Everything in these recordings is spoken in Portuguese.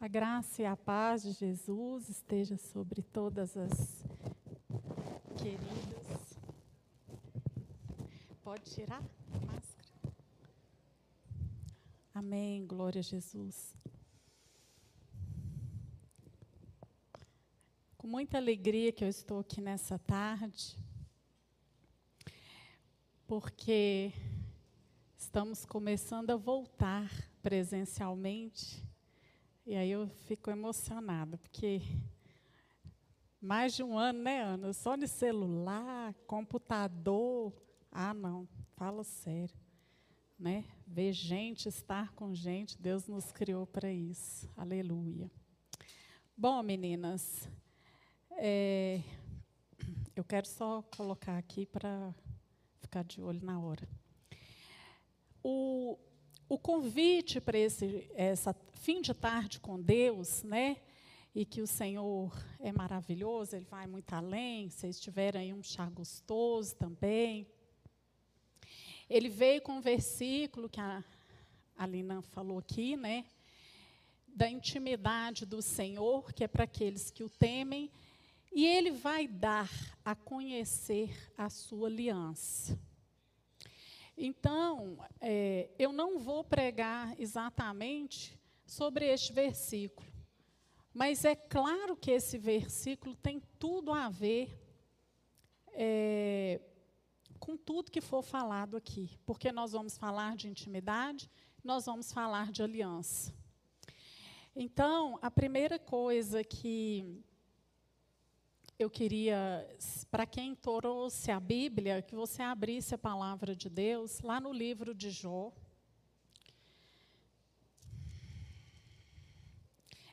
A graça e a paz de Jesus esteja sobre todas as queridas. Pode tirar a máscara? Amém. Glória a Jesus. Com muita alegria que eu estou aqui nessa tarde, porque estamos começando a voltar presencialmente e aí eu fico emocionada, porque mais de um ano, né, Ana? Só de celular, computador. Ah, não, fala sério. Né? Ver gente, estar com gente, Deus nos criou para isso. Aleluia. Bom, meninas, é, eu quero só colocar aqui para ficar de olho na hora. O, o convite para essa fim de tarde com Deus, né? E que o Senhor é maravilhoso, Ele vai muito além. Vocês tiveram aí um chá gostoso também. Ele veio com um versículo que a, a Lina falou aqui, né? Da intimidade do Senhor, que é para aqueles que o temem, e Ele vai dar a conhecer a sua aliança. Então, é, eu não vou pregar exatamente sobre este versículo, mas é claro que esse versículo tem tudo a ver é, com tudo que for falado aqui, porque nós vamos falar de intimidade, nós vamos falar de aliança. Então, a primeira coisa que eu queria, para quem trouxe a Bíblia, que você abrisse a palavra de Deus lá no livro de Jó.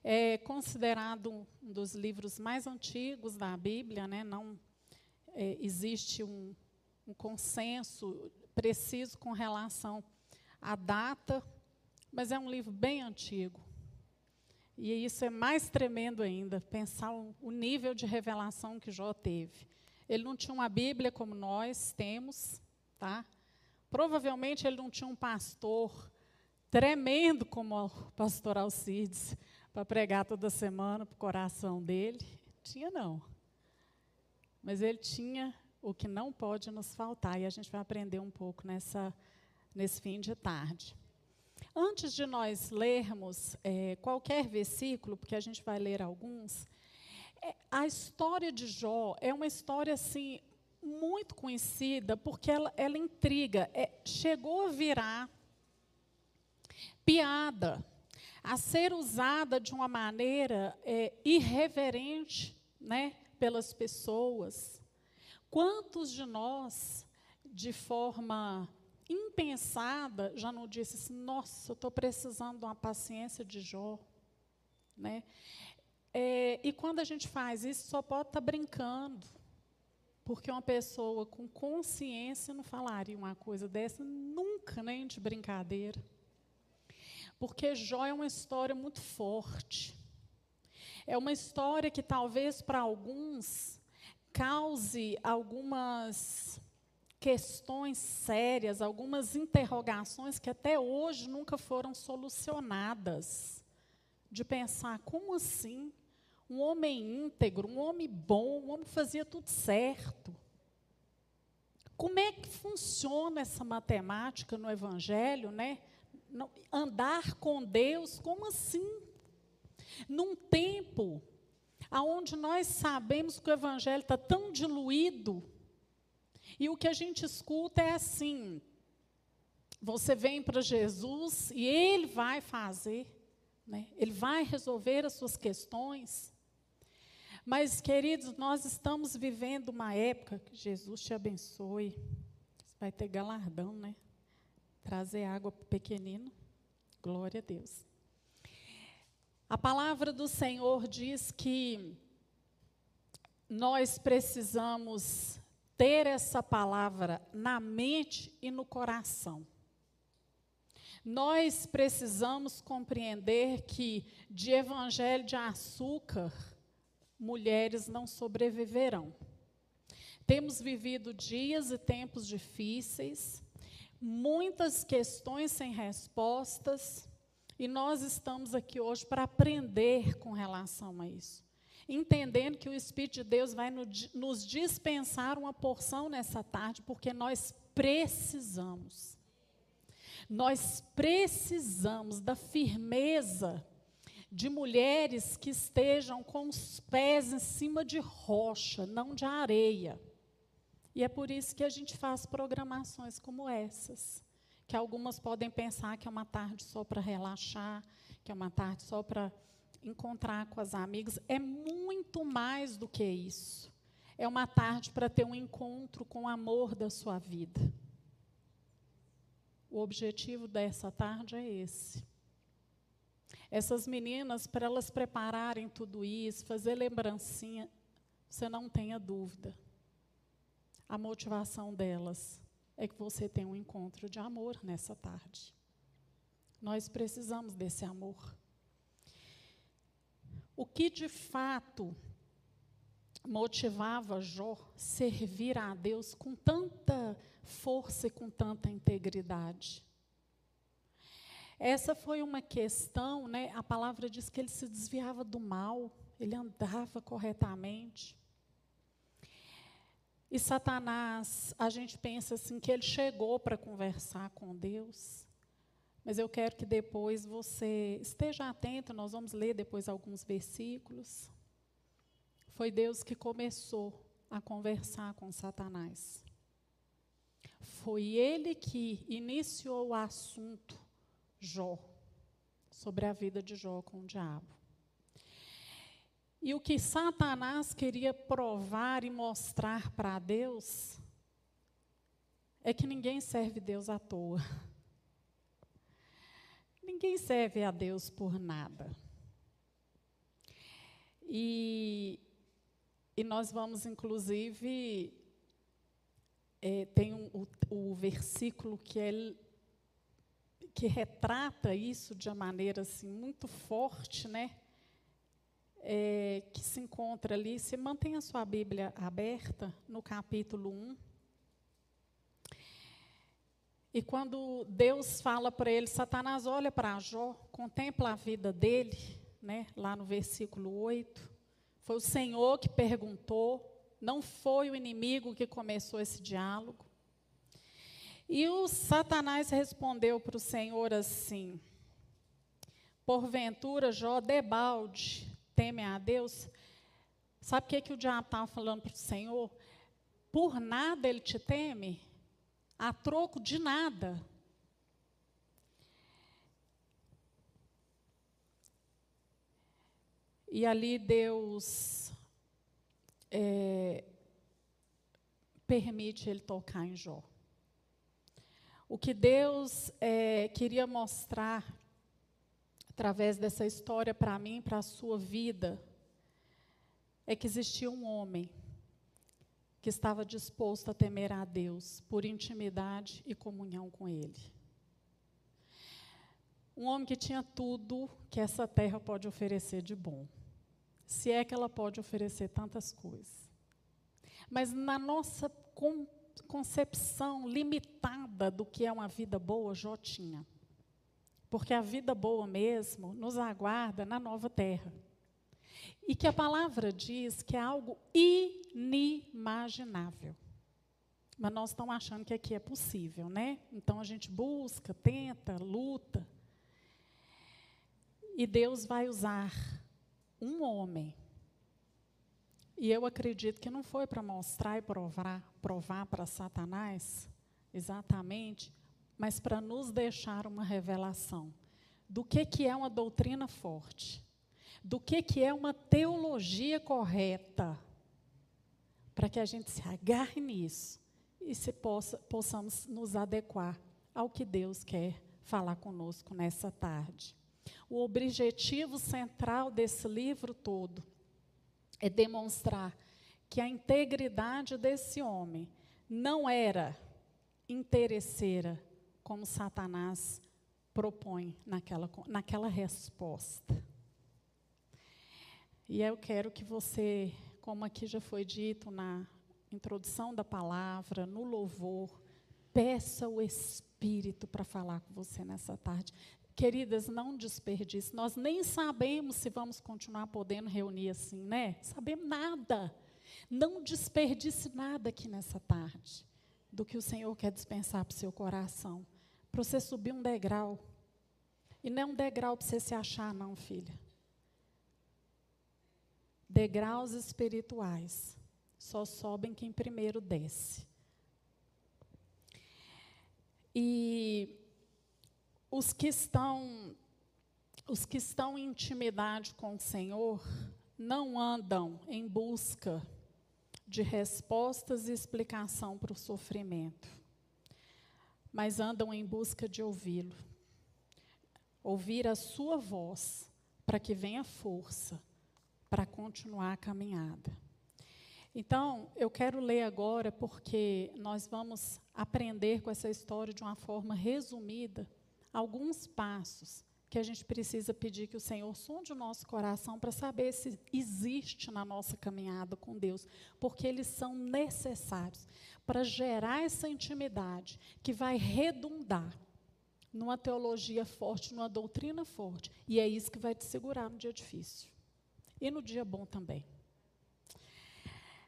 É considerado um dos livros mais antigos da Bíblia, né? não é, existe um, um consenso preciso com relação à data, mas é um livro bem antigo. E isso é mais tremendo ainda, pensar o nível de revelação que Jó teve. Ele não tinha uma Bíblia como nós temos, tá? Provavelmente ele não tinha um pastor tremendo como o pastor Alcides para pregar toda semana para o coração dele. Tinha não. Mas ele tinha o que não pode nos faltar e a gente vai aprender um pouco nessa nesse fim de tarde. Antes de nós lermos é, qualquer versículo, porque a gente vai ler alguns, é, a história de Jó é uma história assim muito conhecida porque ela, ela intriga. É, chegou a virar piada, a ser usada de uma maneira é, irreverente, né, pelas pessoas. Quantos de nós, de forma impensada, já não disse assim, nossa, eu estou precisando de uma paciência de Jó. Né? É, e quando a gente faz isso, só pode estar tá brincando. Porque uma pessoa com consciência não falaria uma coisa dessa nunca, nem de brincadeira. Porque Jó é uma história muito forte. É uma história que talvez para alguns cause algumas questões sérias, algumas interrogações que até hoje nunca foram solucionadas. De pensar, como assim? Um homem íntegro, um homem bom, um homem que fazia tudo certo. Como é que funciona essa matemática no Evangelho, né? Andar com Deus, como assim? Num tempo onde nós sabemos que o Evangelho está tão diluído, e o que a gente escuta é assim: você vem para Jesus e Ele vai fazer, né? Ele vai resolver as suas questões. Mas, queridos, nós estamos vivendo uma época que Jesus te abençoe. Você vai ter galardão, né? Trazer água para o pequenino. Glória a Deus. A palavra do Senhor diz que nós precisamos ter essa palavra na mente e no coração. Nós precisamos compreender que de evangelho de açúcar, mulheres não sobreviverão. Temos vivido dias e tempos difíceis, muitas questões sem respostas, E nós estamos aqui hoje para aprender com relação a isso. Entendendo que o Espírito de Deus vai nos dispensar uma porção nessa tarde, porque nós precisamos. Nós precisamos da firmeza de mulheres que estejam com os pés em cima de rocha, não de areia. E é por isso que a gente faz programações como essas que algumas podem pensar que é uma tarde só para relaxar, que é uma tarde só para encontrar com as amigas. É muito mais do que isso. É uma tarde para ter um encontro com o amor da sua vida. O objetivo dessa tarde é esse. Essas meninas, para elas prepararem tudo isso, fazer lembrancinha, você não tenha dúvida. A motivação delas é que você tem um encontro de amor nessa tarde. Nós precisamos desse amor. O que de fato motivava Jó servir a Deus com tanta força e com tanta integridade? Essa foi uma questão, né? A palavra diz que ele se desviava do mal, ele andava corretamente. E Satanás, a gente pensa assim que ele chegou para conversar com Deus. Mas eu quero que depois você esteja atento, nós vamos ler depois alguns versículos. Foi Deus que começou a conversar com Satanás. Foi ele que iniciou o assunto Jó, sobre a vida de Jó com o diabo. E o que Satanás queria provar e mostrar para Deus é que ninguém serve Deus à toa. Ninguém serve a Deus por nada. E, e nós vamos, inclusive, é, tem um, o, o versículo que, é, que retrata isso de uma maneira assim, muito forte, né? É, que se encontra ali, se mantenha a sua Bíblia aberta no capítulo 1. E quando Deus fala para ele, Satanás olha para Jó, contempla a vida dele, né, lá no versículo 8. Foi o Senhor que perguntou, não foi o inimigo que começou esse diálogo. E o Satanás respondeu para o Senhor assim: Porventura, Jó, debalde, temem a Deus, sabe o que, que o diabo estava falando para o Senhor? Por nada ele te teme, a troco de nada. E ali Deus é, permite ele tocar em Jó. O que Deus é, queria mostrar através dessa história para mim, para a sua vida, é que existia um homem que estava disposto a temer a Deus por intimidade e comunhão com Ele. Um homem que tinha tudo que essa terra pode oferecer de bom, se é que ela pode oferecer tantas coisas. Mas na nossa concepção limitada do que é uma vida boa, Jó tinha porque a vida boa mesmo nos aguarda na nova terra. E que a palavra diz que é algo inimaginável. Mas nós estamos achando que aqui é possível, né? Então a gente busca, tenta, luta. E Deus vai usar um homem. E eu acredito que não foi para mostrar e provar, provar para Satanás exatamente mas para nos deixar uma revelação do que, que é uma doutrina forte, do que, que é uma teologia correta, para que a gente se agarre nisso e se possa, possamos nos adequar ao que Deus quer falar conosco nessa tarde. O objetivo central desse livro todo é demonstrar que a integridade desse homem não era interesseira, como Satanás propõe naquela, naquela resposta. E eu quero que você, como aqui já foi dito na introdução da palavra, no louvor, peça o Espírito para falar com você nessa tarde. Queridas, não desperdice. Nós nem sabemos se vamos continuar podendo reunir assim, né? Sabemos nada. Não desperdice nada aqui nessa tarde do que o Senhor quer dispensar para o seu coração. Para você subir um degrau. E não é um degrau para você se achar, não, filha. Degraus espirituais só sobem quem primeiro desce. E os que estão os que estão em intimidade com o Senhor não andam em busca de respostas e explicação para o sofrimento, mas andam em busca de ouvi-lo. Ouvir a sua voz para que venha força para continuar a caminhada. Então, eu quero ler agora porque nós vamos aprender com essa história de uma forma resumida alguns passos que a gente precisa pedir que o Senhor sonde o nosso coração para saber se existe na nossa caminhada com Deus, porque eles são necessários para gerar essa intimidade que vai redundar numa teologia forte, numa doutrina forte, e é isso que vai te segurar no dia difícil e no dia bom também.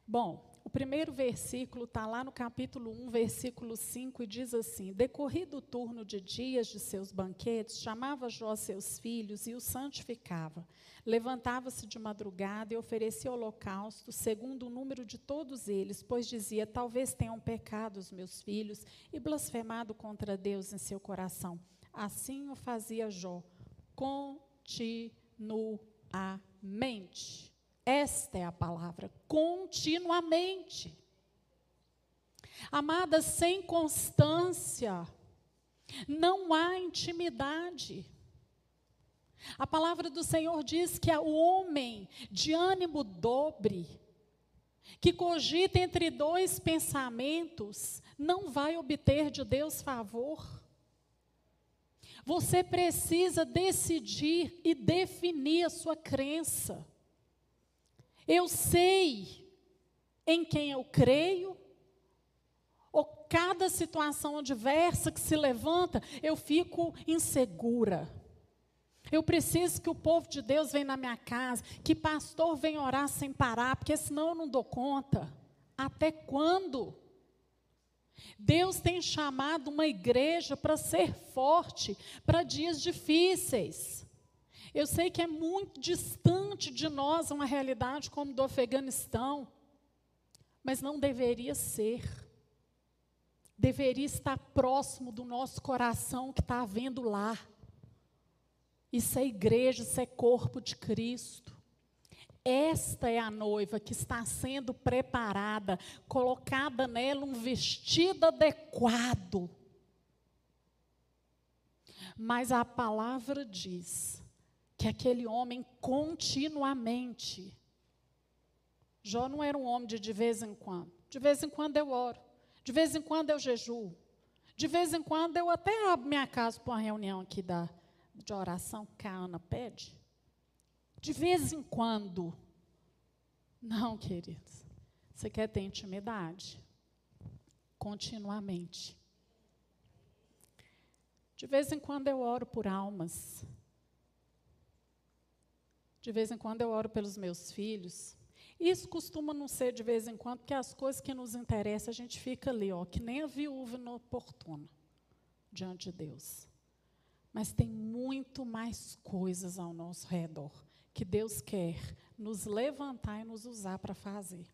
Bom, o primeiro versículo está lá no capítulo 1, versículo 5, e diz assim: Decorrido o turno de dias de seus banquetes, chamava Jó seus filhos e os santificava. Levantava-se de madrugada e oferecia holocausto, segundo o número de todos eles, pois dizia: Talvez tenham pecado os meus filhos e blasfemado contra Deus em seu coração. Assim o fazia Jó, continuamente. Esta é a palavra, continuamente. Amada, sem constância, não há intimidade. A palavra do Senhor diz que o homem de ânimo dobre, que cogita entre dois pensamentos, não vai obter de Deus favor. Você precisa decidir e definir a sua crença. Eu sei em quem eu creio, ou cada situação adversa que se levanta, eu fico insegura. Eu preciso que o povo de Deus venha na minha casa, que pastor venha orar sem parar, porque senão eu não dou conta. Até quando? Deus tem chamado uma igreja para ser forte para dias difíceis. Eu sei que é muito distante de nós uma realidade como do Afeganistão, mas não deveria ser. Deveria estar próximo do nosso coração que está havendo lá. Isso é igreja, isso é corpo de Cristo. Esta é a noiva que está sendo preparada, colocada nela um vestido adequado. Mas a palavra diz que aquele homem continuamente. Jó não era um homem de de vez em quando. De vez em quando eu oro. De vez em quando eu jejuo. De vez em quando eu até abro minha casa para uma reunião aqui da, de oração que a Ana pede. De vez em quando. Não, queridos. Você quer ter intimidade? Continuamente. De vez em quando eu oro por almas. De vez em quando eu oro pelos meus filhos. Isso costuma não ser de vez em quando, porque as coisas que nos interessam, a gente fica ali, ó, que nem a viúva inoportuna diante de Deus. Mas tem muito mais coisas ao nosso redor que Deus quer nos levantar e nos usar para fazer.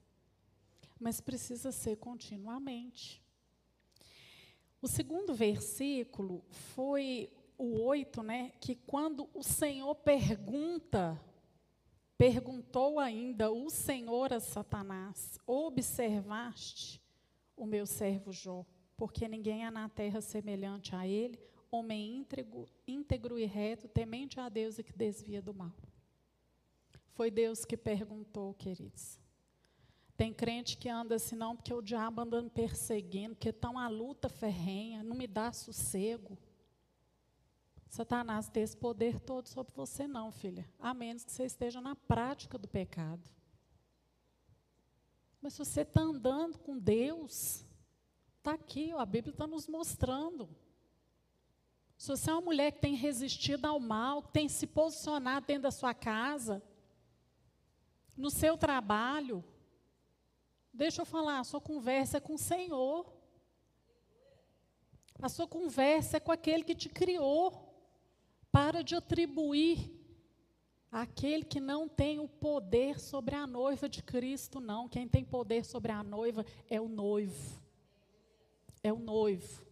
Mas precisa ser continuamente. O segundo versículo foi o oito, né? Que quando o Senhor pergunta Perguntou ainda o Senhor a Satanás: Observaste o meu servo Jó, porque ninguém há na terra semelhante a ele, homem íntegro, íntegro e reto, temente a Deus e que desvia do mal. Foi Deus que perguntou, queridos. Tem crente que anda assim, não, porque o diabo anda me perseguindo, porque está uma luta ferrenha, não me dá sossego. Satanás tem esse poder todo sobre você, não, filha. A menos que você esteja na prática do pecado. Mas se você está andando com Deus, está aqui, ó, a Bíblia está nos mostrando. se você é uma mulher que tem resistido ao mal, que tem se posicionado dentro da sua casa, no seu trabalho, deixa eu falar, a sua conversa é com o Senhor. A sua conversa é com aquele que te criou. Para de atribuir àquele que não tem o poder sobre a noiva de Cristo, não. Quem tem poder sobre a noiva é o noivo. É o noivo.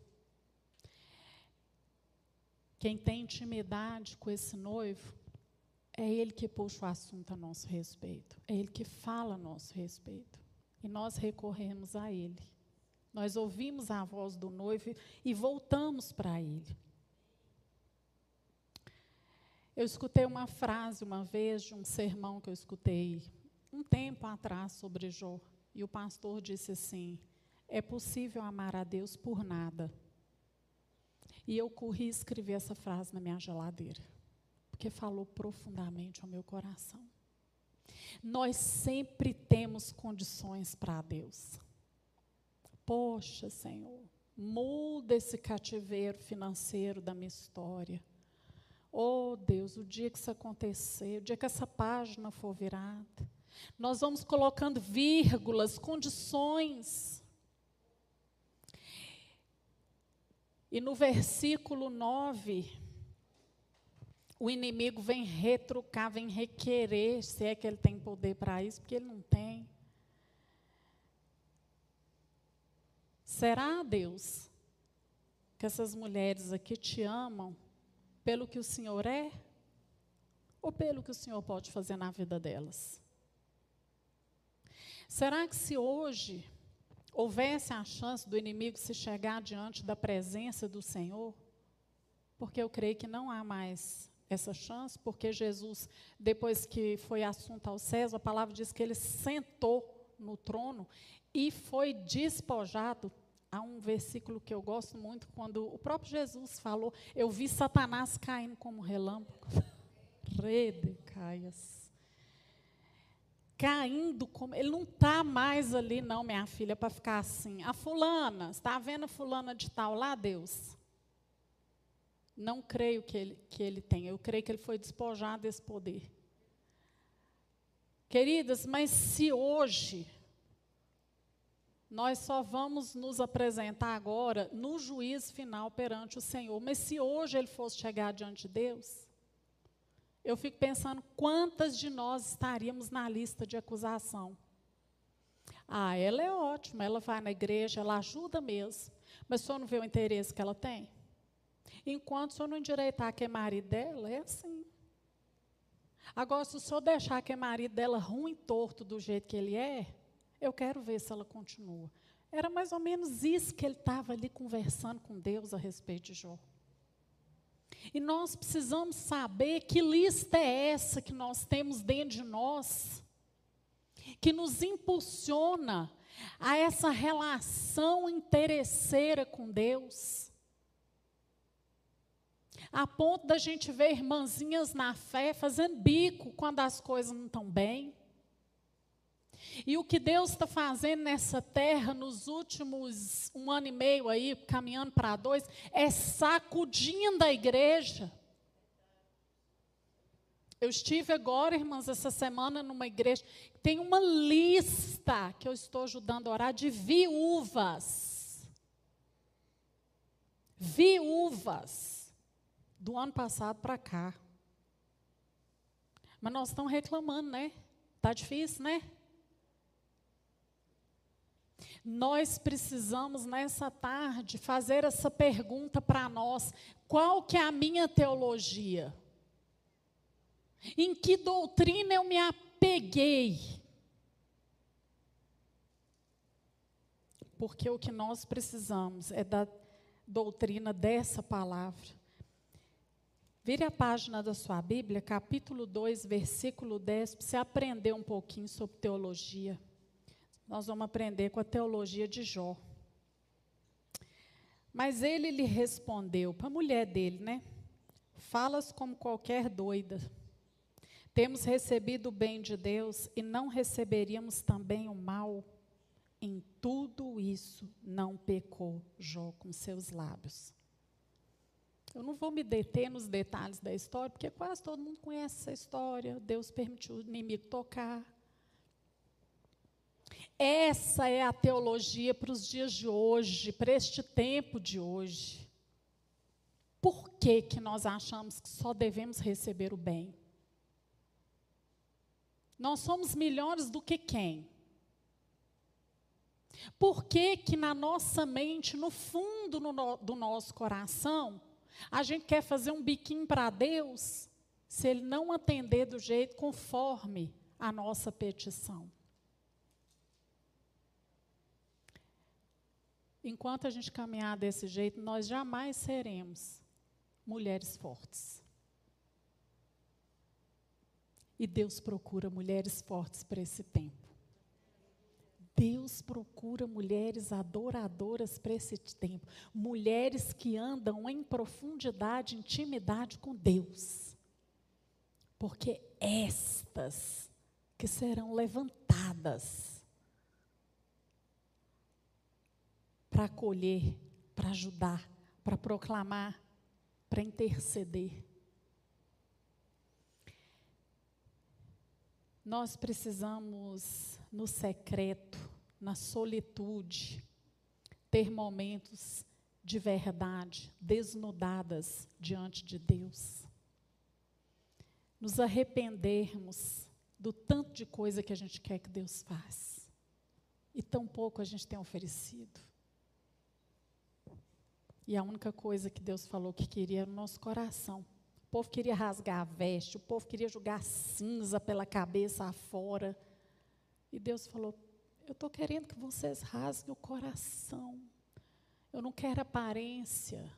Quem tem intimidade com esse noivo, é ele que puxa o assunto a nosso respeito. É ele que fala a nosso respeito. E nós recorremos a ele. Nós ouvimos a voz do noivo e voltamos para ele. Eu escutei uma frase uma vez de um sermão que eu escutei um tempo atrás sobre Jó. E o pastor disse assim: É possível amar a Deus por nada. E eu corri e escrevi essa frase na minha geladeira, porque falou profundamente ao meu coração. Nós sempre temos condições para Deus. Poxa, Senhor, muda esse cativeiro financeiro da minha história. Oh, Deus, o dia que isso acontecer, o dia que essa página for virada, nós vamos colocando vírgulas, condições. E no versículo 9, o inimigo vem retrucar, vem requerer, se é que ele tem poder para isso, porque ele não tem. Será, Deus, que essas mulheres aqui te amam pelo que o Senhor é ou pelo que o Senhor pode fazer na vida delas? Será que se hoje houvesse a chance do inimigo se chegar diante da presença do Senhor, porque eu creio que não há mais essa chance, porque Jesus, depois que foi assunto ao céus, a palavra diz que ele sentou no trono e foi despojado há um versículo que eu gosto muito, quando o próprio Jesus falou: Eu vi Satanás caindo como relâmpago. Rede, caias. Caindo como. Ele não está mais ali, não, minha filha, para ficar assim. A fulana, está vendo a fulana de tal lá, Deus? Não creio que ele, que ele tenha. Eu creio que ele foi despojado desse poder. Queridas, mas se hoje nós só vamos nos apresentar agora no juízo final perante o Senhor. Mas se hoje ele fosse chegar diante de Deus, eu fico pensando quantas de nós estaríamos na lista de acusação. Ah, ela é ótima, ela vai na igreja, ela ajuda mesmo. Mas o senhor não vê o interesse que ela tem? Enquanto o senhor não endireitar que é marido dela, é assim. Agora, se o senhor deixar que é marido dela ruim, torto do jeito que ele é, eu quero ver se ela continua. Era mais ou menos isso que ele estava ali conversando com Deus a respeito de Jó. E nós precisamos saber que lista é essa que nós temos dentro de nós, que nos impulsiona a essa relação interesseira com Deus. A ponto da gente ver irmãzinhas na fé fazendo bico quando as coisas não estão bem. E o que Deus está fazendo nessa terra nos últimos um ano e meio aí, caminhando para dois, é sacudindo a igreja. Eu estive agora, irmãs, essa semana numa igreja, tem uma lista que eu estou ajudando a orar de viúvas. Viúvas do ano passado para cá. Mas nós estamos reclamando, né? Tá difícil, né? Nós precisamos nessa tarde fazer essa pergunta para nós: qual que é a minha teologia? Em que doutrina eu me apeguei? Porque o que nós precisamos é da doutrina dessa palavra. Vire a página da sua Bíblia, capítulo 2, versículo 10, para você aprender um pouquinho sobre teologia nós vamos aprender com a teologia de Jó. Mas ele lhe respondeu, para a mulher dele, né? Falas como qualquer doida. Temos recebido o bem de Deus e não receberíamos também o mal? Em tudo isso não pecou Jó com seus lábios. Eu não vou me deter nos detalhes da história, porque quase todo mundo conhece essa história. Deus permitiu o inimigo tocar. Essa é a teologia para os dias de hoje, para este tempo de hoje. Por que, que nós achamos que só devemos receber o bem? Nós somos melhores do que quem? Por que, que na nossa mente, no fundo no, do nosso coração, a gente quer fazer um biquinho para Deus, se Ele não atender do jeito conforme a nossa petição? Enquanto a gente caminhar desse jeito, nós jamais seremos mulheres fortes. E Deus procura mulheres fortes para esse tempo. Deus procura mulheres adoradoras para esse tempo. Mulheres que andam em profundidade, intimidade com Deus. Porque estas que serão levantadas para acolher, para ajudar, para proclamar, para interceder. Nós precisamos, no secreto, na solitude, ter momentos de verdade, desnudadas diante de Deus. Nos arrependermos do tanto de coisa que a gente quer que Deus faça. E tão pouco a gente tem oferecido. E a única coisa que Deus falou que queria era o nosso coração. O povo queria rasgar a veste, o povo queria jogar cinza pela cabeça afora. E Deus falou: eu estou querendo que vocês rasguem o coração. Eu não quero aparência.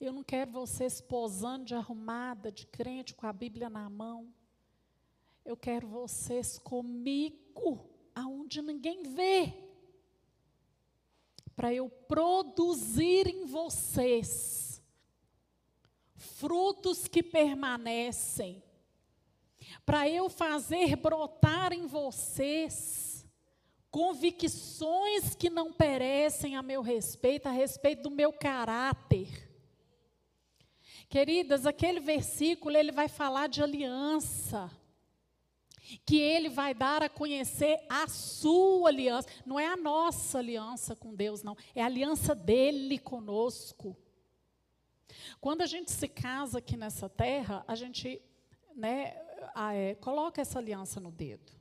Eu não quero vocês posando de arrumada, de crente, com a Bíblia na mão. Eu quero vocês comigo, aonde ninguém vê. Para eu produzir em vocês frutos que permanecem. Para eu fazer brotar em vocês convicções que não perecem a meu respeito, a respeito do meu caráter. Queridas, aquele versículo ele vai falar de aliança. Que ele vai dar a conhecer a sua aliança, não é a nossa aliança com Deus, não, é a aliança dele conosco. Quando a gente se casa aqui nessa terra, a gente né, é, coloca essa aliança no dedo.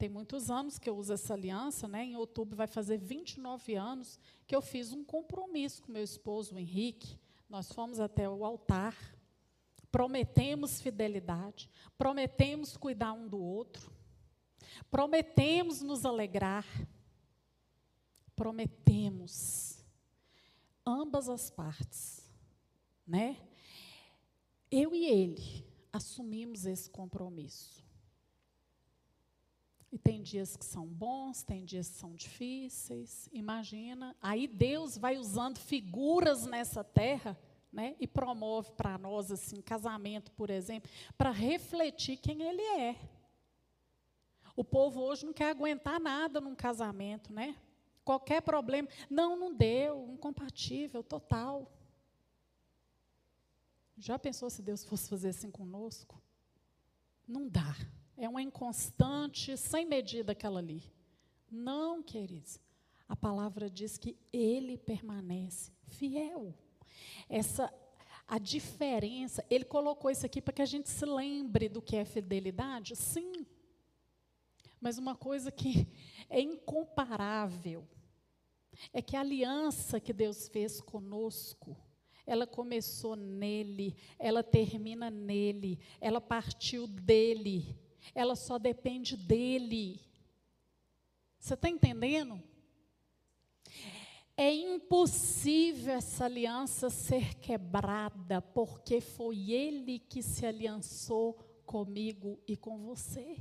Tem muitos anos que eu uso essa aliança, né? Em outubro vai fazer 29 anos que eu fiz um compromisso com meu esposo, o Henrique. Nós fomos até o altar, prometemos fidelidade, prometemos cuidar um do outro, prometemos nos alegrar, prometemos ambas as partes, né? Eu e ele assumimos esse compromisso. E tem dias que são bons, tem dias que são difíceis. Imagina. Aí Deus vai usando figuras nessa terra, né? E promove para nós assim, casamento, por exemplo, para refletir quem ele é. O povo hoje não quer aguentar nada num casamento, né? Qualquer problema, não, não deu, incompatível, total. Já pensou se Deus fosse fazer assim conosco? Não dá. É uma inconstante, sem medida aquela ali. Não, queridos. A palavra diz que ele permanece fiel. Essa a diferença, ele colocou isso aqui para que a gente se lembre do que é fidelidade? Sim. Mas uma coisa que é incomparável é que a aliança que Deus fez conosco, ela começou nele, ela termina nele, ela partiu dele ela só depende dele. Você está entendendo? É impossível essa aliança ser quebrada, porque foi ele que se aliançou comigo e com você.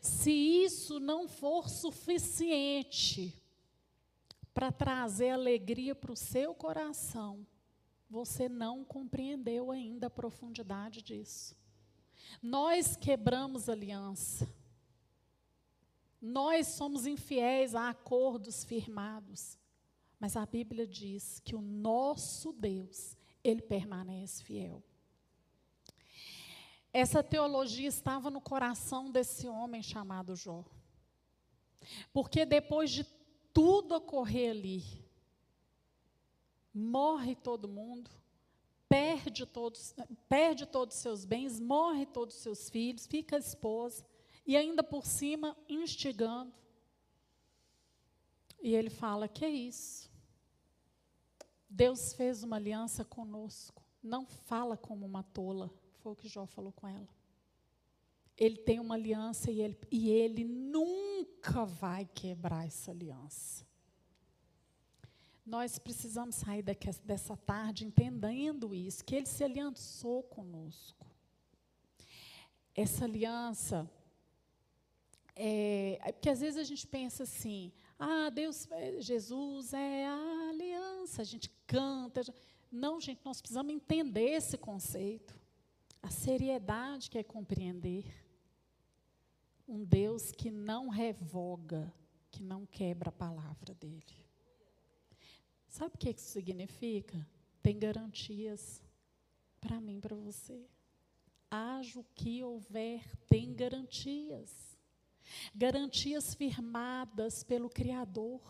Se isso não for suficiente para trazer alegria para o seu coração, você não compreendeu ainda a profundidade disso. Nós quebramos aliança. Nós somos infiéis a acordos firmados. Mas a Bíblia diz que o nosso Deus, ele permanece fiel. Essa teologia estava no coração desse homem chamado Jó. Porque depois de tudo ocorrer ali, morre todo mundo, perde todos, perde todos os seus bens, morre todos os seus filhos, fica a esposa, e ainda por cima instigando. E ele fala: Que é isso? Deus fez uma aliança conosco. Não fala como uma tola. Foi o que Jó falou com ela. Ele tem uma aliança e ele, e ele nunca vai quebrar essa aliança. Nós precisamos sair daqui, dessa tarde entendendo isso, que ele se aliançou conosco. Essa aliança, é, é porque às vezes a gente pensa assim, ah, Deus, é, Jesus é a aliança, a gente canta. Não, gente, nós precisamos entender esse conceito. A seriedade que é compreender um Deus que não revoga, que não quebra a palavra dele. Sabe o que isso significa? Tem garantias para mim, para você. Haja o que houver, tem garantias. Garantias firmadas pelo Criador,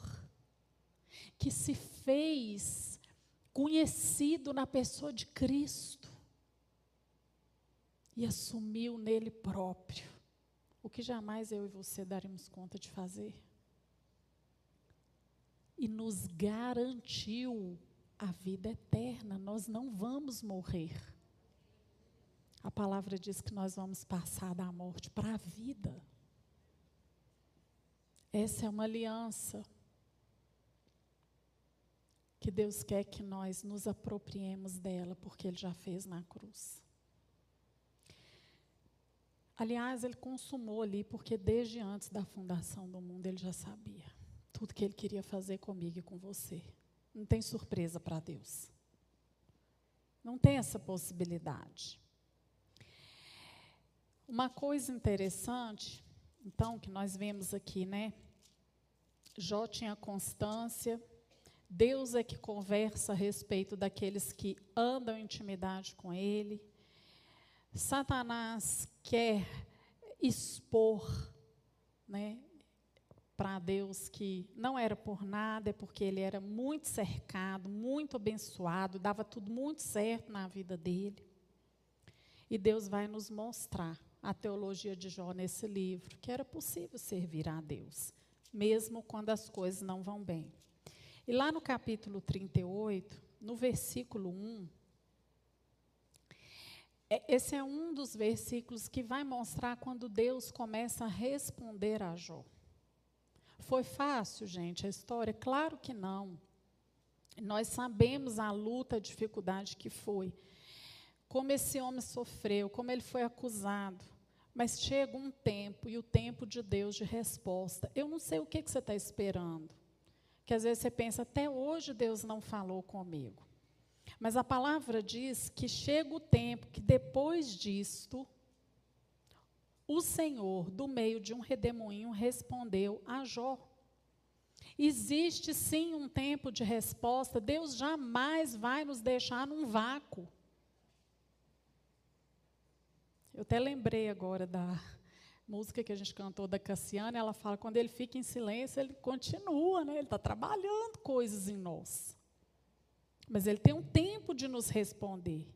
que se fez conhecido na pessoa de Cristo e assumiu nele próprio o que jamais eu e você daremos conta de fazer. E nos garantiu a vida eterna, nós não vamos morrer. A palavra diz que nós vamos passar da morte para a vida. Essa é uma aliança que Deus quer que nós nos apropriemos dela, porque Ele já fez na cruz. Aliás, Ele consumou ali, porque desde antes da fundação do mundo Ele já sabia tudo que Ele queria fazer comigo e com você. Não tem surpresa para Deus. Não tem essa possibilidade. Uma coisa interessante então, que nós vemos aqui, né? Jó tinha constância, Deus é que conversa a respeito daqueles que andam em intimidade com Ele. Satanás quer expor, né, para Deus que não era por nada, é porque ele era muito cercado, muito abençoado, dava tudo muito certo na vida dele. E Deus vai nos mostrar a teologia de Jó nesse livro, que era possível servir a Deus, mesmo quando as coisas não vão bem. E lá no capítulo 38, no versículo 1, é, esse é um dos versículos que vai mostrar quando Deus começa a responder a Jó. Foi fácil, gente, a história? Claro que não. Nós sabemos a luta, a dificuldade que foi. Como esse homem sofreu, como ele foi acusado. Mas chega um tempo, e o tempo de Deus de resposta. Eu não sei o que, que você está esperando. Que às vezes você pensa, até hoje Deus não falou comigo. Mas a palavra diz que chega o tempo que depois disto, o Senhor, do meio de um redemoinho, respondeu a Jó. Existe sim um tempo de resposta, Deus jamais vai nos deixar num vácuo. Eu até lembrei agora da música que a gente cantou da Cassiana, ela fala quando ele fica em silêncio, ele continua, né? ele está trabalhando coisas em nós. Mas ele tem um tempo de nos responder.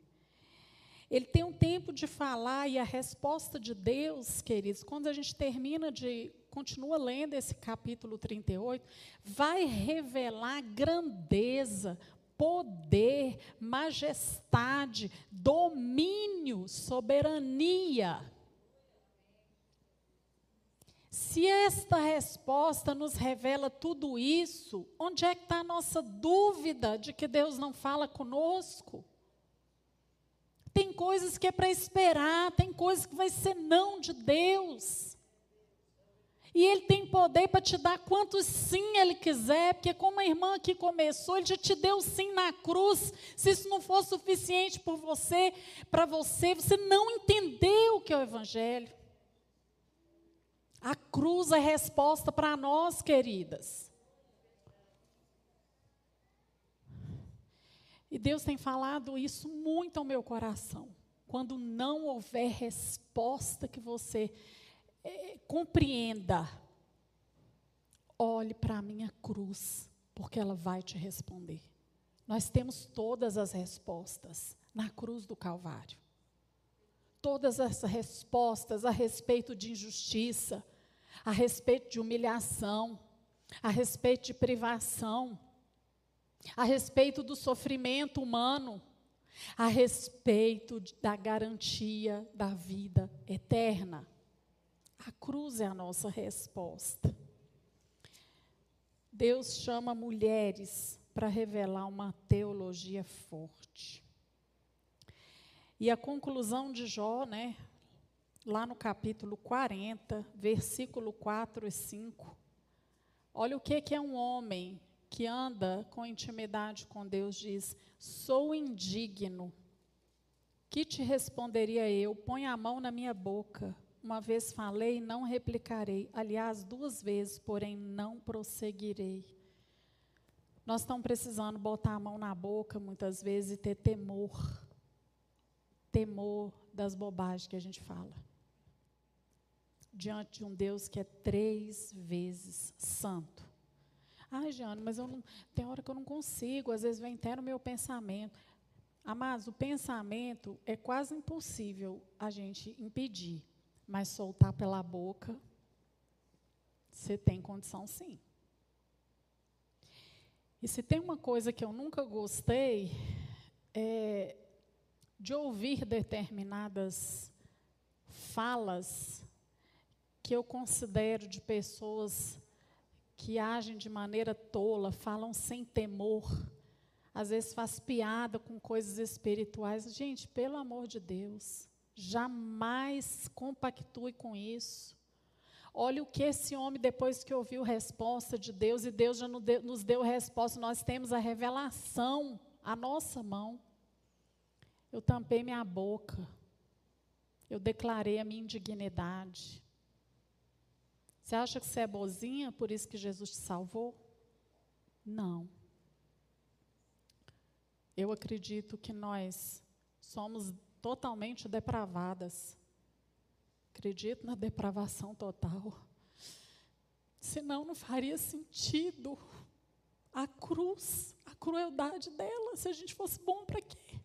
Ele tem um tempo de falar e a resposta de Deus, queridos, quando a gente termina de, continua lendo esse capítulo 38, vai revelar grandeza, poder, majestade, domínio, soberania. Se esta resposta nos revela tudo isso, onde é que está a nossa dúvida de que Deus não fala conosco? Tem coisas que é para esperar, tem coisas que vai ser não de Deus. E Ele tem poder para te dar quantos sim Ele quiser, porque como a irmã aqui começou, Ele já te deu sim na cruz. Se isso não for suficiente por você, para você, você não entendeu o que é o Evangelho. A cruz é resposta para nós, queridas. E Deus tem falado isso muito ao meu coração. Quando não houver resposta que você é, compreenda, olhe para a minha cruz, porque ela vai te responder. Nós temos todas as respostas na cruz do Calvário. Todas essas respostas a respeito de injustiça, a respeito de humilhação, a respeito de privação, a respeito do sofrimento humano, a respeito da garantia da vida eterna. A cruz é a nossa resposta. Deus chama mulheres para revelar uma teologia forte. E a conclusão de Jó, né, lá no capítulo 40, versículo 4 e 5. Olha o que, que é um homem que anda com intimidade com Deus, diz: Sou indigno. Que te responderia eu? Põe a mão na minha boca. Uma vez falei, não replicarei. Aliás, duas vezes, porém não prosseguirei. Nós estamos precisando botar a mão na boca muitas vezes e ter temor. Temor das bobagens que a gente fala. Diante de um Deus que é três vezes santo. Ai, Jeane, mas eu não, tem hora que eu não consigo, às vezes vem até no meu pensamento. Mas o pensamento é quase impossível a gente impedir. Mas soltar pela boca, você tem condição sim. E se tem uma coisa que eu nunca gostei, é de ouvir determinadas falas que eu considero de pessoas que agem de maneira tola, falam sem temor, às vezes faz piada com coisas espirituais. Gente, pelo amor de Deus, Jamais compactue com isso. Olha o que esse homem, depois que ouviu a resposta de Deus, e Deus já nos deu a resposta, nós temos a revelação à nossa mão. Eu tampei minha boca. Eu declarei a minha indignidade. Você acha que você é bozinha, por isso que Jesus te salvou? Não. Eu acredito que nós somos totalmente depravadas. Acredito na depravação total. Senão não faria sentido a cruz, a crueldade dela. Se a gente fosse bom, para quê?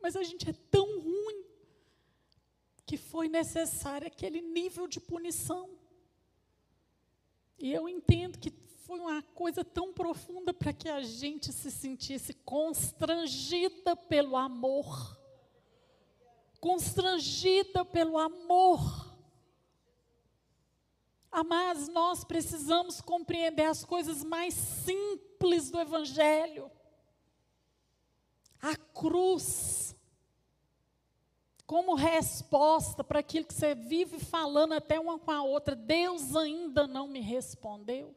Mas a gente é tão ruim que foi necessário aquele nível de punição. E eu entendo que foi uma coisa tão profunda para que a gente se sentisse constrangida pelo amor constrangida pelo amor. Mas nós precisamos compreender as coisas mais simples do Evangelho. A cruz, como resposta para aquilo que você vive falando até uma com a outra, Deus ainda não me respondeu.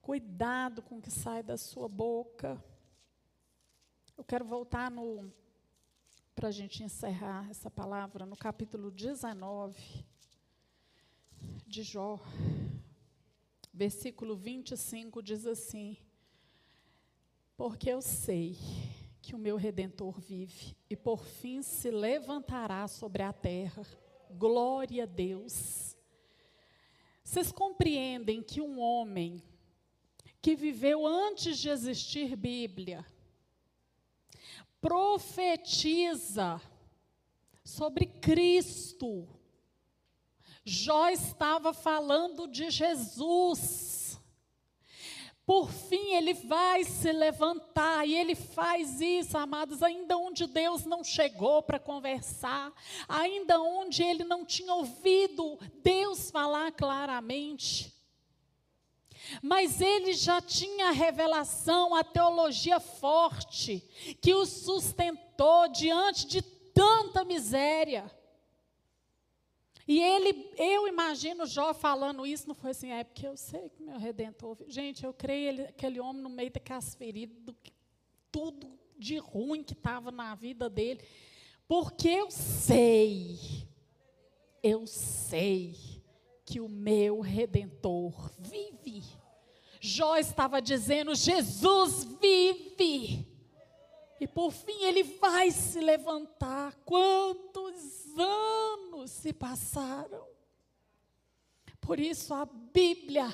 Cuidado com o que sai da sua boca. Eu quero voltar no para a gente encerrar essa palavra, no capítulo 19 de Jó, versículo 25 diz assim: Porque eu sei que o meu redentor vive e por fim se levantará sobre a terra. Glória a Deus. Vocês compreendem que um homem que viveu antes de existir Bíblia, profetiza sobre Cristo. Jó estava falando de Jesus. Por fim, ele vai se levantar e ele faz isso, amados, ainda onde Deus não chegou para conversar, ainda onde ele não tinha ouvido Deus falar claramente. Mas ele já tinha a revelação, a teologia forte, que o sustentou diante de tanta miséria. E ele, eu imagino Jó falando isso, não foi assim, é porque eu sei que meu redentor. Gente, eu creio ele, aquele homem no meio daquelas feridas, tudo de ruim que estava na vida dele, porque eu sei, eu sei que o meu redentor vive. Jó estava dizendo: Jesus vive. E por fim ele vai se levantar. Quantos anos se passaram? Por isso a Bíblia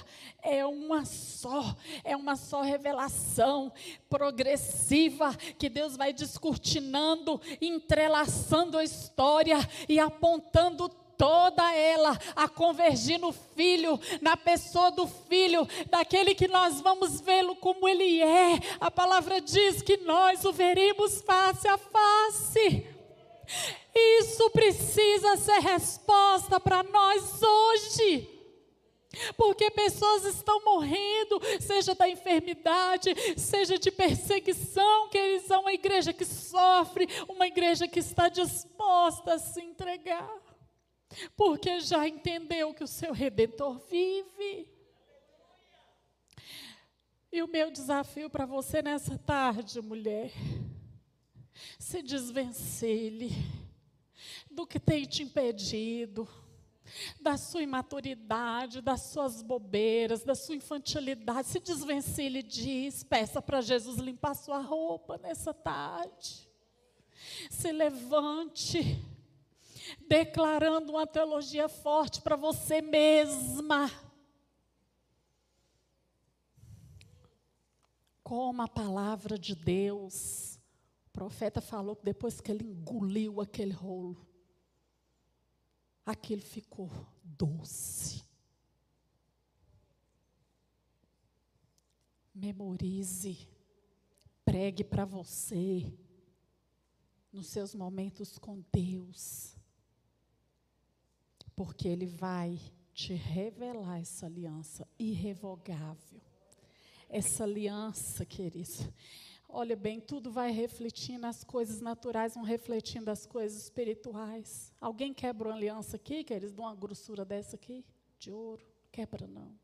é uma só, é uma só revelação progressiva que Deus vai descortinando, entrelaçando a história e apontando toda ela a convergir no Filho, na pessoa do Filho, daquele que nós vamos vê-lo como ele é. A palavra diz que nós o veremos face a face. Isso precisa ser resposta para nós hoje. Porque pessoas estão morrendo, seja da enfermidade, seja de perseguição, que eles são uma igreja que sofre, uma igreja que está disposta a se entregar. Porque já entendeu que o seu redentor vive. E o meu desafio para você nessa tarde, mulher, se desvencilhe do que tem te impedido da sua imaturidade, das suas bobeiras, da sua infantilidade. Se desvencilhe diz, peça para Jesus limpar sua roupa nessa tarde. Se levante, declarando uma teologia forte para você mesma. Como a palavra de Deus. O profeta falou que depois que ele engoliu aquele rolo, aquilo ficou doce. Memorize, pregue para você, nos seus momentos com Deus, porque Ele vai te revelar essa aliança irrevogável. Essa aliança, queridos, Olha bem, tudo vai refletindo, as coisas naturais vão refletindo as coisas espirituais. Alguém quebra uma aliança aqui, que eles dão uma grossura dessa aqui, de ouro? Quebra não.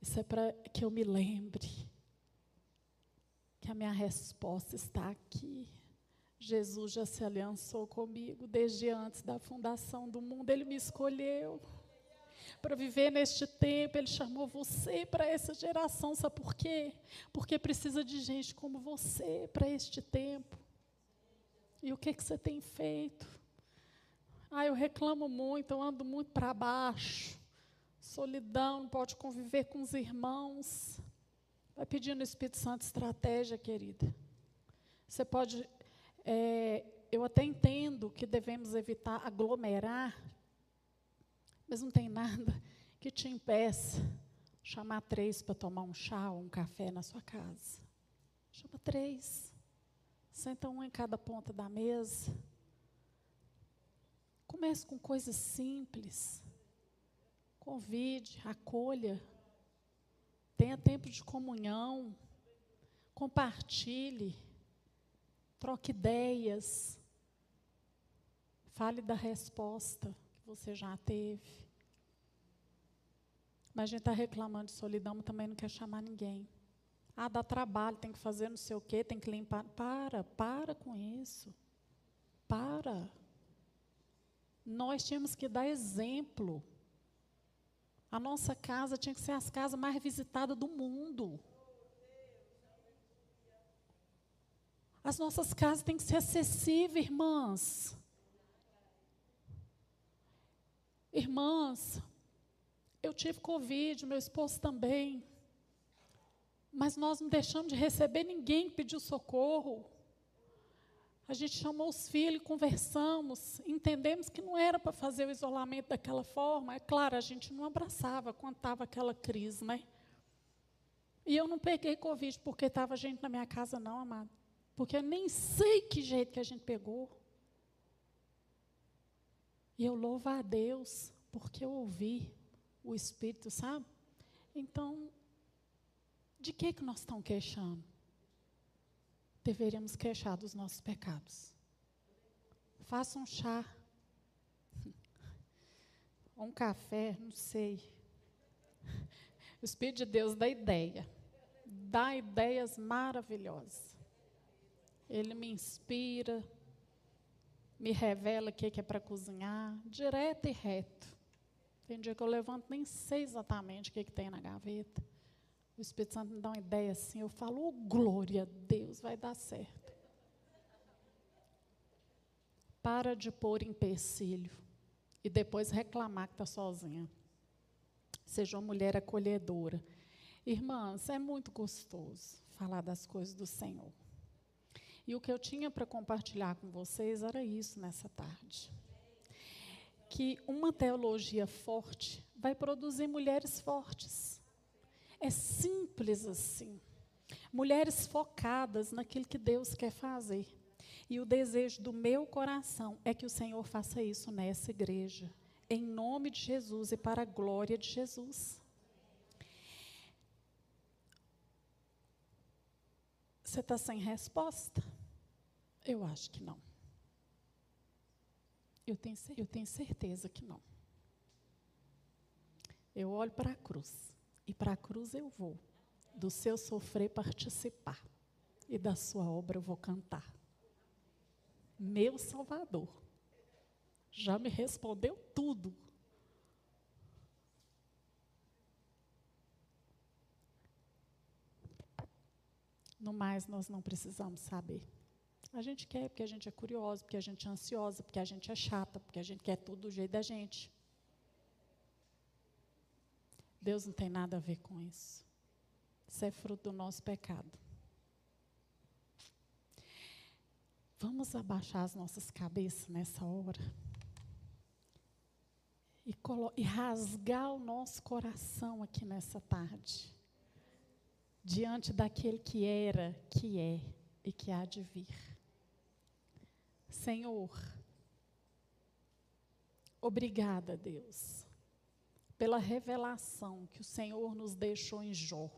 Isso é para que eu me lembre que a minha resposta está aqui. Jesus já se aliançou comigo desde antes da fundação do mundo, ele me escolheu para viver neste tempo. Ele chamou você para essa geração. Sabe por quê? Porque precisa de gente como você para este tempo. E o que, que você tem feito? Ah, eu reclamo muito, eu ando muito para baixo. Solidão, não pode conviver com os irmãos. Vai pedindo no Espírito Santo estratégia, querida. Você pode. É, eu até entendo que devemos evitar aglomerar mas não tem nada que te impeça chamar três para tomar um chá ou um café na sua casa. Chama três. Senta um em cada ponta da mesa. Comece com coisas simples. Convide, acolha. Tenha tempo de comunhão. Compartilhe. Troque ideias. Fale da resposta você já teve. Mas a gente está reclamando de solidão, mas também não quer chamar ninguém. Ah, dá trabalho, tem que fazer não sei o quê, tem que limpar. Para, para com isso. Para. Nós tínhamos que dar exemplo. A nossa casa tinha que ser as casas mais visitadas do mundo. As nossas casas têm que ser acessíveis, irmãs. Irmãs, eu tive Covid, meu esposo também. Mas nós não deixamos de receber ninguém que pediu socorro. A gente chamou os filhos, conversamos, entendemos que não era para fazer o isolamento daquela forma. É claro, a gente não abraçava quando estava aquela crise, né? E eu não peguei Covid porque estava gente na minha casa, não, amado. Porque eu nem sei que jeito que a gente pegou. E eu louvo a Deus, porque eu ouvi o Espírito, sabe? Então, de que, que nós estamos queixando? Deveríamos queixar dos nossos pecados. Faça um chá, um café, não sei. O Espírito de Deus dá ideia, dá ideias maravilhosas. Ele me inspira, me revela o que é para cozinhar, direto e reto. Tem dia que eu levanto, nem sei exatamente o que, que tem na gaveta. O Espírito Santo me dá uma ideia assim, eu falo, oh, glória a Deus, vai dar certo. Para de pôr empecilho e depois reclamar que está sozinha. Seja uma mulher acolhedora. Irmãs, é muito gostoso falar das coisas do Senhor. E o que eu tinha para compartilhar com vocês era isso nessa tarde. Que uma teologia forte vai produzir mulheres fortes. É simples assim. Mulheres focadas naquilo que Deus quer fazer. E o desejo do meu coração é que o Senhor faça isso nessa igreja, em nome de Jesus e para a glória de Jesus. Você está sem resposta? Eu acho que não. Eu tenho, eu tenho certeza que não. Eu olho para a cruz. E para a cruz eu vou. Do seu sofrer participar. E da sua obra eu vou cantar. Meu Salvador. Já me respondeu tudo. No mais, nós não precisamos saber. A gente quer porque a gente é curioso, porque a gente é ansiosa, porque a gente é chata, porque a gente quer tudo do jeito da gente. Deus não tem nada a ver com isso. Isso é fruto do nosso pecado. Vamos abaixar as nossas cabeças nessa hora e, e rasgar o nosso coração aqui nessa tarde diante daquele que era, que é e que há de vir. Senhor, obrigada, Deus, pela revelação que o Senhor nos deixou em Jó.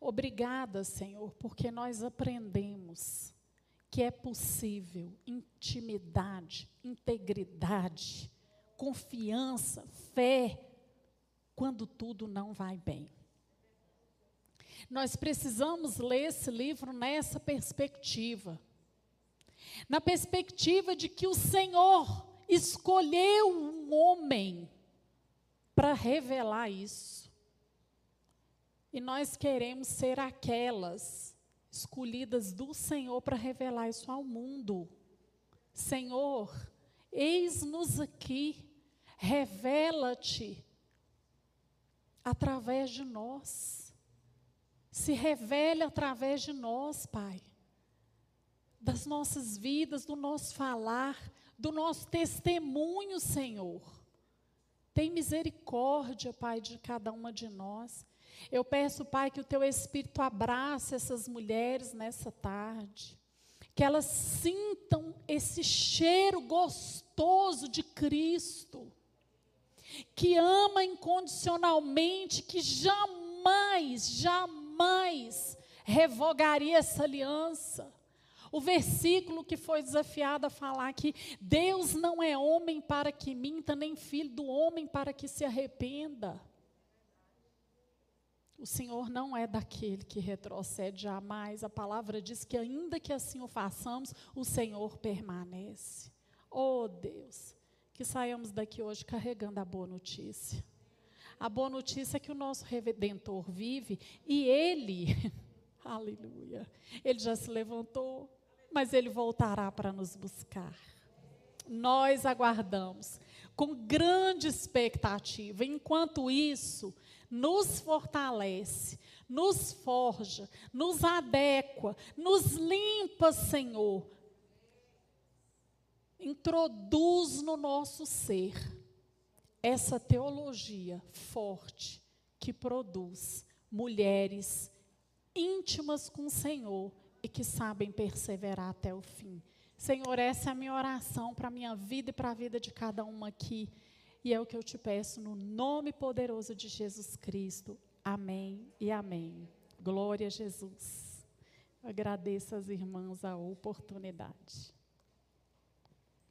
Obrigada, Senhor, porque nós aprendemos que é possível intimidade, integridade, confiança, fé, quando tudo não vai bem. Nós precisamos ler esse livro nessa perspectiva. Na perspectiva de que o Senhor escolheu um homem para revelar isso. E nós queremos ser aquelas escolhidas do Senhor para revelar isso ao mundo. Senhor, eis-nos aqui, revela-te através de nós se revele através de nós, Pai. Das nossas vidas, do nosso falar, do nosso testemunho, Senhor. Tem misericórdia, Pai, de cada uma de nós. Eu peço, Pai, que o Teu Espírito abrace essas mulheres nessa tarde. Que elas sintam esse cheiro gostoso de Cristo. Que ama incondicionalmente, que jamais, jamais revogaria essa aliança. O versículo que foi desafiado a falar que Deus não é homem para que minta, nem filho do homem para que se arrependa. O Senhor não é daquele que retrocede jamais. A palavra diz que, ainda que assim o façamos, o Senhor permanece. Oh Deus, que saiamos daqui hoje carregando a boa notícia. A boa notícia é que o nosso redentor vive e ele, aleluia, ele já se levantou, mas ele voltará para nos buscar. Nós aguardamos com grande expectativa. Enquanto isso, nos fortalece, nos forja, nos adequa, nos limpa, Senhor. Introduz no nosso ser essa teologia forte que produz mulheres íntimas com o Senhor e que sabem perseverar até o fim. Senhor, essa é a minha oração para a minha vida e para a vida de cada uma aqui. E é o que eu te peço no nome poderoso de Jesus Cristo. Amém e amém. Glória a Jesus. Agradeço às irmãs a oportunidade.